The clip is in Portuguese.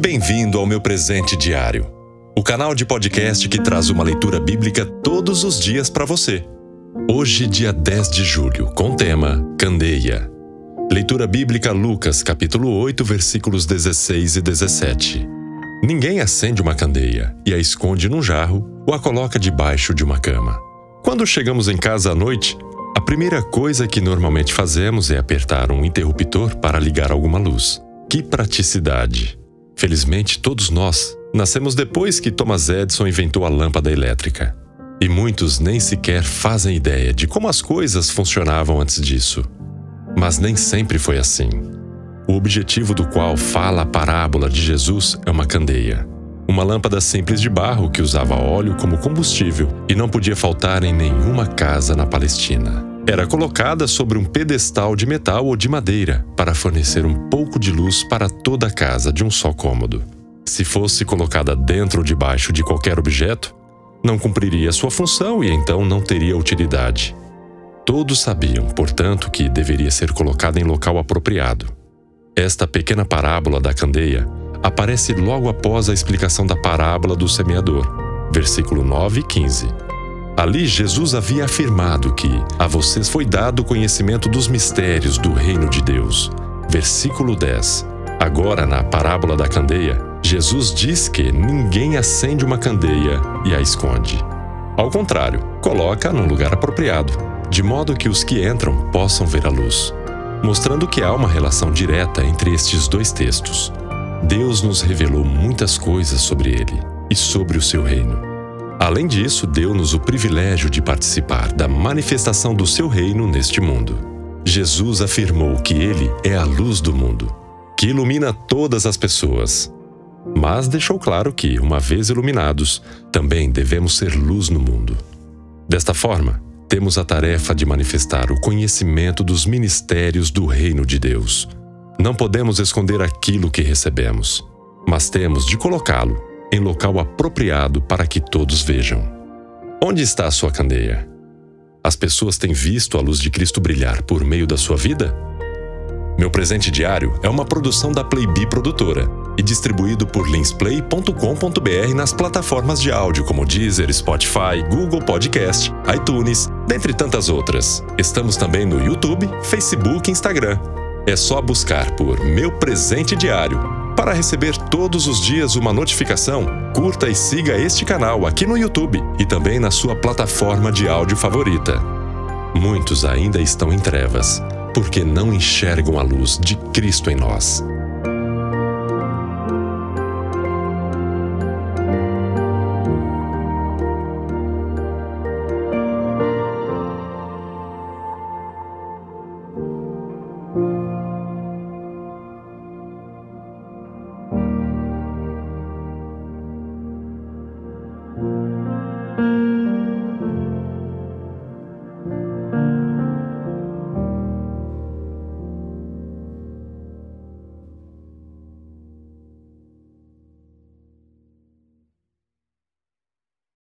Bem-vindo ao meu presente diário, o canal de podcast que traz uma leitura bíblica todos os dias para você. Hoje, dia 10 de julho, com o tema Candeia. Leitura bíblica Lucas, capítulo 8, versículos 16 e 17. Ninguém acende uma candeia e a esconde num jarro ou a coloca debaixo de uma cama. Quando chegamos em casa à noite, a primeira coisa que normalmente fazemos é apertar um interruptor para ligar alguma luz. Que praticidade! Felizmente, todos nós nascemos depois que Thomas Edison inventou a lâmpada elétrica. E muitos nem sequer fazem ideia de como as coisas funcionavam antes disso. Mas nem sempre foi assim. O objetivo do qual fala a parábola de Jesus é uma candeia. Uma lâmpada simples de barro que usava óleo como combustível e não podia faltar em nenhuma casa na Palestina. Era colocada sobre um pedestal de metal ou de madeira para fornecer um pouco de luz para toda a casa de um só cômodo. Se fosse colocada dentro ou debaixo de qualquer objeto, não cumpriria sua função e então não teria utilidade. Todos sabiam, portanto, que deveria ser colocada em local apropriado. Esta pequena parábola da candeia aparece logo após a explicação da parábola do semeador, versículo 9 e 15. Ali Jesus havia afirmado que a vocês foi dado o conhecimento dos mistérios do reino de Deus. Versículo 10. Agora, na parábola da candeia, Jesus diz que ninguém acende uma candeia e a esconde. Ao contrário, coloca num lugar apropriado, de modo que os que entram possam ver a luz, mostrando que há uma relação direta entre estes dois textos. Deus nos revelou muitas coisas sobre ele e sobre o seu reino. Além disso, deu-nos o privilégio de participar da manifestação do seu reino neste mundo. Jesus afirmou que ele é a luz do mundo, que ilumina todas as pessoas. Mas deixou claro que, uma vez iluminados, também devemos ser luz no mundo. Desta forma, temos a tarefa de manifestar o conhecimento dos ministérios do reino de Deus não podemos esconder aquilo que recebemos, mas temos de colocá-lo em local apropriado para que todos vejam. Onde está a sua candeia? As pessoas têm visto a luz de Cristo brilhar por meio da sua vida? Meu presente diário é uma produção da Playbee Produtora e distribuído por linsplay.com.br nas plataformas de áudio como Deezer, Spotify, Google Podcast, iTunes, dentre tantas outras. Estamos também no YouTube, Facebook e Instagram. É só buscar por Meu Presente Diário. Para receber todos os dias uma notificação, curta e siga este canal aqui no YouTube e também na sua plataforma de áudio favorita. Muitos ainda estão em trevas, porque não enxergam a luz de Cristo em nós.